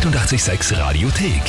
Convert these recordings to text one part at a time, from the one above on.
886 Radiothek.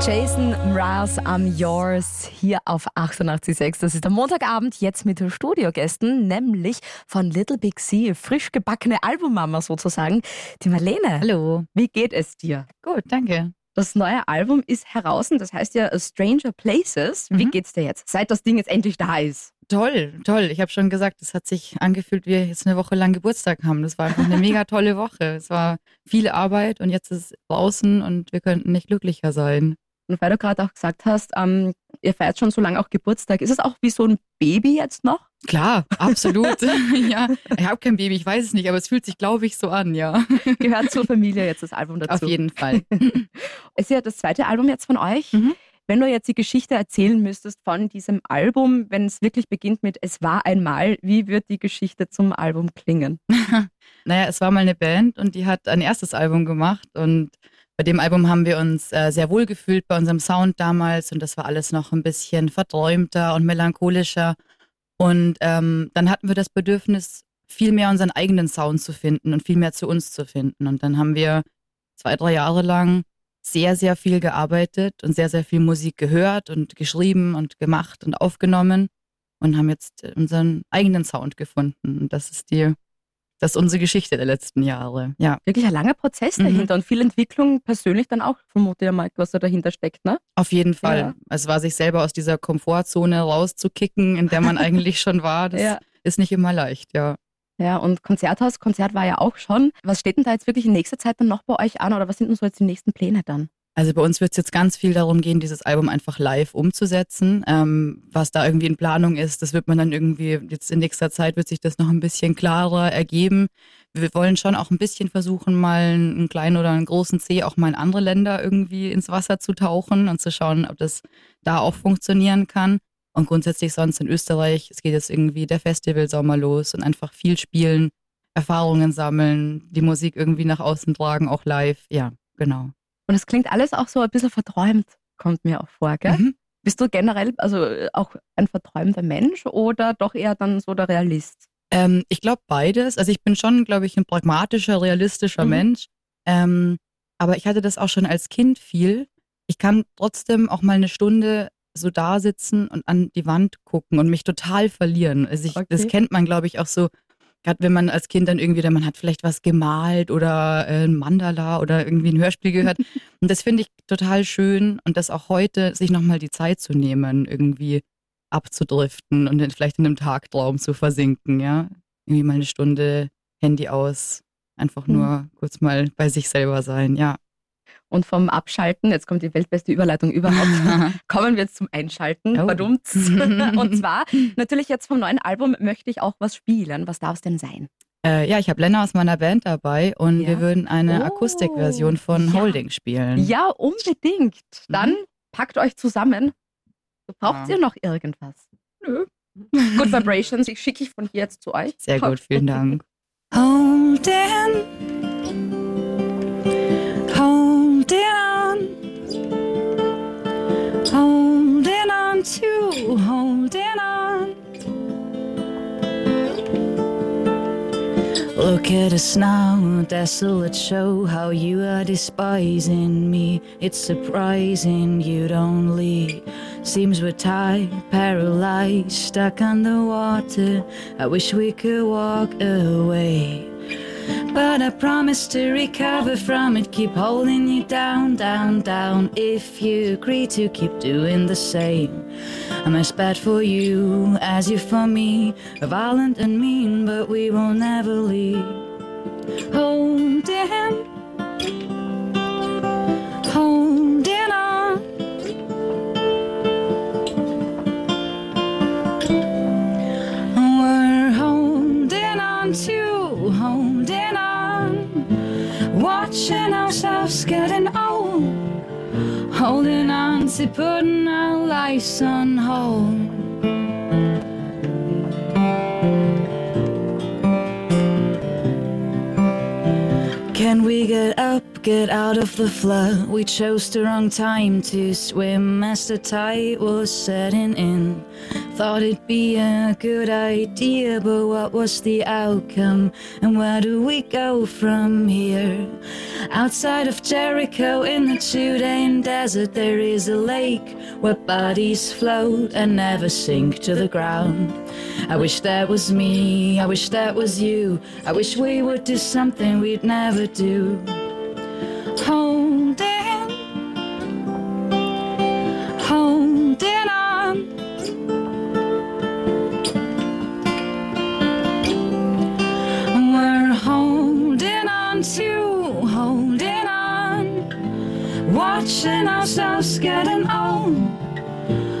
Jason Mraz, I'm Yours, hier auf 88.6. Das ist der Montagabend, jetzt mit Studiogästen, nämlich von Little Big Sea, frisch gebackene Albummama sozusagen, die Marlene. Hallo. Wie geht es dir? Gut, danke. Das neue Album ist heraus, das heißt ja Stranger Places. Wie Mhm. geht's dir jetzt, seit das Ding jetzt endlich da ist? Toll, toll. Ich habe schon gesagt, es hat sich angefühlt, wie wir jetzt eine Woche lang Geburtstag haben. Das war einfach eine mega tolle Woche. Es war viel Arbeit und jetzt ist es draußen und wir könnten nicht glücklicher sein. Und weil du gerade auch gesagt hast, ähm, ihr feiert schon so lange auch Geburtstag, ist es auch wie so ein Baby jetzt noch? Klar, absolut. ja, ich habe kein Baby, ich weiß es nicht, aber es fühlt sich, glaube ich, so an, ja. Gehört zur Familie jetzt das Album dazu? Auf jeden Fall. Es ist ja das zweite Album jetzt von euch. Mhm. Wenn du jetzt die Geschichte erzählen müsstest von diesem Album, wenn es wirklich beginnt mit Es war einmal, wie wird die Geschichte zum Album klingen? Naja, es war mal eine Band und die hat ein erstes Album gemacht und bei dem Album haben wir uns äh, sehr wohl gefühlt bei unserem Sound damals und das war alles noch ein bisschen verträumter und melancholischer. Und ähm, dann hatten wir das Bedürfnis, viel mehr unseren eigenen Sound zu finden und viel mehr zu uns zu finden. Und dann haben wir zwei, drei Jahre lang sehr, sehr viel gearbeitet und sehr, sehr viel Musik gehört und geschrieben und gemacht und aufgenommen und haben jetzt unseren eigenen Sound gefunden. Und das ist die das ist unsere Geschichte der letzten Jahre. Ja, Wirklich ein langer Prozess Mhm. dahinter und viel Entwicklung persönlich dann auch, vermute ich mal, was da dahinter steckt, ne? auf jeden Fall. Ja. Es war sich selber aus dieser Komfortzone rauszukicken, in der man eigentlich schon war. Das Ja. ist nicht immer leicht, ja. Ja, und Konzerthaus, Konzert war ja auch schon. Was steht denn da jetzt wirklich in nächster Zeit dann noch bei euch an oder was sind denn so jetzt die nächsten Pläne dann? Also bei uns wird es jetzt ganz viel darum gehen, dieses Album einfach live umzusetzen. Ähm, was da irgendwie in Planung ist, das wird man dann irgendwie, jetzt in nächster Zeit wird sich das noch ein bisschen klarer ergeben. Wir wollen schon auch ein bisschen versuchen, mal einen kleinen oder einen großen C auch mal in andere Länder irgendwie ins Wasser zu tauchen und zu schauen, ob das da auch funktionieren kann. Und grundsätzlich sonst in Österreich, es geht jetzt irgendwie der Festivalsommer los und einfach viel spielen, Erfahrungen sammeln, die Musik irgendwie nach außen tragen, auch live. Ja, genau. Und es klingt alles auch so ein bisschen verträumt, kommt mir auch vor, gell? Mhm. Bist du generell also auch ein verträumter Mensch oder doch eher dann so der Realist? Ähm, ich glaube beides. Also ich bin schon, glaube ich, ein pragmatischer, realistischer Mhm. Mensch. Ähm, aber ich hatte das auch schon als Kind viel. Ich kann trotzdem auch mal eine Stunde so da sitzen und an die Wand gucken und mich total verlieren. Also ich, das Okay. kennt man, glaube ich, auch so. Gerade wenn man als Kind dann irgendwie, oder man hat vielleicht was gemalt oder äh, ein Mandala oder irgendwie ein Hörspiel gehört. und das finde ich total schön und das auch heute, sich nochmal die Zeit zu nehmen, irgendwie abzudriften und dann vielleicht in einem Tagtraum zu versinken, ja. Irgendwie mal eine Stunde Handy aus, einfach Mhm. nur kurz mal bei sich selber sein, ja. Und vom Abschalten, jetzt kommt die weltbeste Überleitung überhaupt, kommen wir jetzt zum Einschalten. Oh. Verdummt. Und zwar, natürlich jetzt vom neuen Album möchte ich auch was spielen. Was darf es denn sein? äh, ja, ich habe Lena aus meiner Band dabei und Ja. wir würden eine Oh, Akustikversion von ja. Holding spielen. Ja, unbedingt. Dann packt euch zusammen. Braucht Ja. ihr noch irgendwas? Nö. Good Vibrations, ich schicke ich von hier jetzt zu euch. Sehr gut, vielen Dank. Holding, holding Look at us now, desolate show how you are despising me. It's surprising you'd only. Seems we're tied, paralyzed, stuck underwater. I wish we could walk away. But I promise to recover from it. Keep holding you down, down, down. If you agree to keep doing the same, I'm as bad for you as you for me. Violent and mean, but we will never leave. Holding, holding on. We're holding on to, holding on, watching ourselves getting old, holding on to putting our lives on hold. Can we get up, get out of the flood? We chose the wrong time to swim as the tide was setting in. Thought it'd be a good idea, but what was the outcome? And where do we go from here? Outside of Jericho in the Judean desert, there is a lake where bodies float and never sink to the ground. I wish that was me, I wish that was you. I wish we would do something we'd never do. Holding,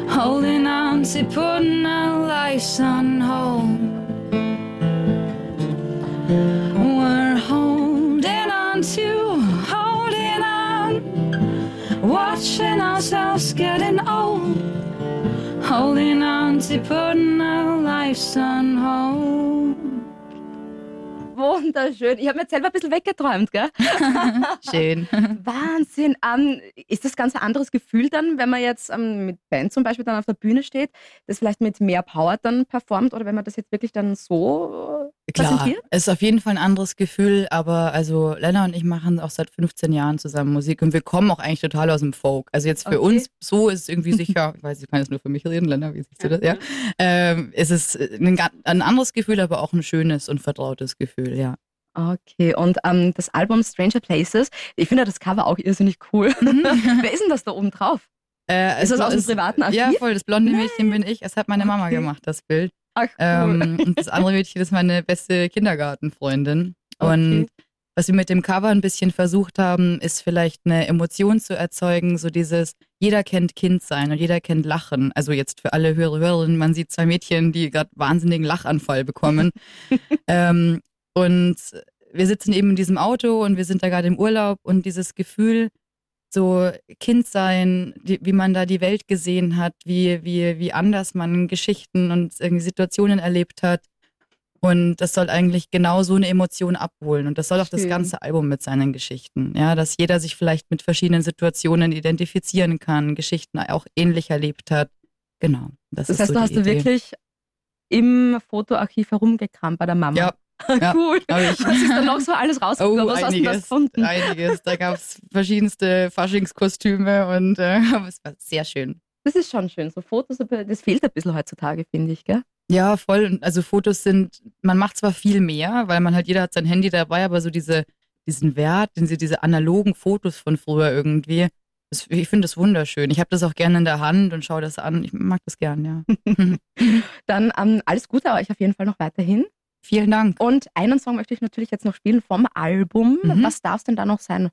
holding on to putting our lives on hold. We're holding on to, holding on, watching ourselves getting old, holding on to putting our lives on hold. Wunderschön. Ich habe mir jetzt selber ein bisschen weggeträumt, gell? Schön. Wahnsinn. Ähm, ist das ganz ein anderes Gefühl dann, wenn man jetzt ähm, mit Band zum Beispiel dann auf der Bühne steht, das vielleicht mit mehr Power dann performt oder wenn man das jetzt wirklich dann so Klar, es ist auf jeden Fall ein anderes Gefühl, aber also Lena und ich machen auch seit 15 Jahren zusammen Musik und wir kommen auch eigentlich total aus dem Folk. Also jetzt für Okay. uns so ist es irgendwie sicher, ich weiß, ich kann jetzt nur für mich reden, Lena, wie siehst du das? Ja. Ähm, es ist ein, ga- ein anderes Gefühl, aber auch ein schönes und vertrautes Gefühl, ja. Okay, und ähm, das Album Stranger Places, ich finde das Cover auch irrsinnig cool. Wer ist denn das da oben drauf? Äh, Ist das aus dem privaten Archiv? Ja, voll, das blonde Mädchen bin ich. Es hat meine Mama Okay. gemacht, das Bild. Ach, cool. Ähm, und das andere Mädchen ist meine beste Kindergartenfreundin. Und Okay. was wir mit dem Cover ein bisschen versucht haben, ist vielleicht eine Emotion zu erzeugen, so dieses, jeder kennt Kind sein und jeder kennt Lachen. Also jetzt für alle Hörer, Hörerinnen, man sieht zwei Mädchen, die gerade wahnsinnigen Lachanfall bekommen. ähm, und wir sitzen eben in diesem Auto und wir sind da gerade im Urlaub und dieses Gefühl, so Kind sein, die, wie man da die Welt gesehen hat, wie, wie, wie anders man Geschichten und irgendwie Situationen erlebt hat. Und das soll eigentlich genau so eine Emotion abholen. Und das soll auch das Schön. ganze Album mit seinen Geschichten. Ja, dass jeder sich vielleicht mit verschiedenen Situationen identifizieren kann, Geschichten auch ähnlich erlebt hat. Genau. Das, Das heißt, so du hast du wirklich im Fotoarchiv herumgekramt bei der Mama. Ja, ja, cool. Was ist da noch so alles rausgekommen? Oh, Was hast du da einiges, gefunden? einiges. Da gab es verschiedenste Faschingskostüme und äh, es war sehr schön. Das ist schon schön. So Fotos, das fehlt ein bisschen heutzutage, finde ich, gell? Ja, voll. Also Fotos sind, man macht zwar viel mehr, weil man halt, jeder hat sein Handy dabei, aber so diese, diesen Wert, diese, diese analogen Fotos von früher irgendwie, das, ich finde das wunderschön. Ich habe das auch gerne in der Hand und schaue das an. Ich mag das gern, ja. Dann ähm, alles Gute euch auf jeden Fall noch weiterhin. Vielen Dank. Und einen Song möchte ich natürlich jetzt noch spielen vom Album. Mhm. Was darf es denn da noch sein?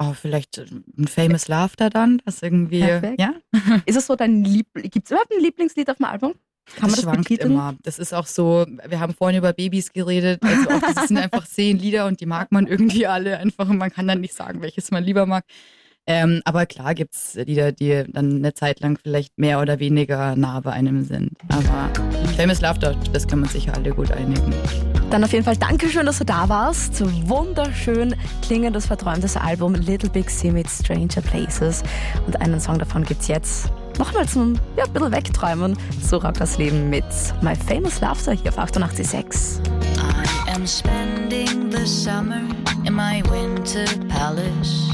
Oh, vielleicht ein Famous Laughter dann, das irgendwie, Perfekt. ja. Ist es so dein Liebling? Gibt es überhaupt ein Lieblingslied auf dem Album? Kann man das schwankt betiteln? immer. Das ist auch so, wir haben vorhin über Babys geredet, also auch das sind einfach zehn Lieder und die mag man irgendwie alle einfach und man kann dann nicht sagen, welches man lieber mag. Ähm, aber klar gibt es Lieder, die dann eine Zeit lang vielleicht mehr oder weniger nah bei einem sind. Aber Famous Laughter, das kann man sicher alle gut einigen. Dann auf jeden Fall Dankeschön, dass du da warst. Wunderschön klingendes, verträumtes Album Little Big Sea mit Stranger Places. Und einen Song davon gibt's jetzt nochmal zum ja, ein bisschen wegträumen. So rockt das Leben mit My Famous Laughter hier auf 88.6. I am spending the summer in my winter palace.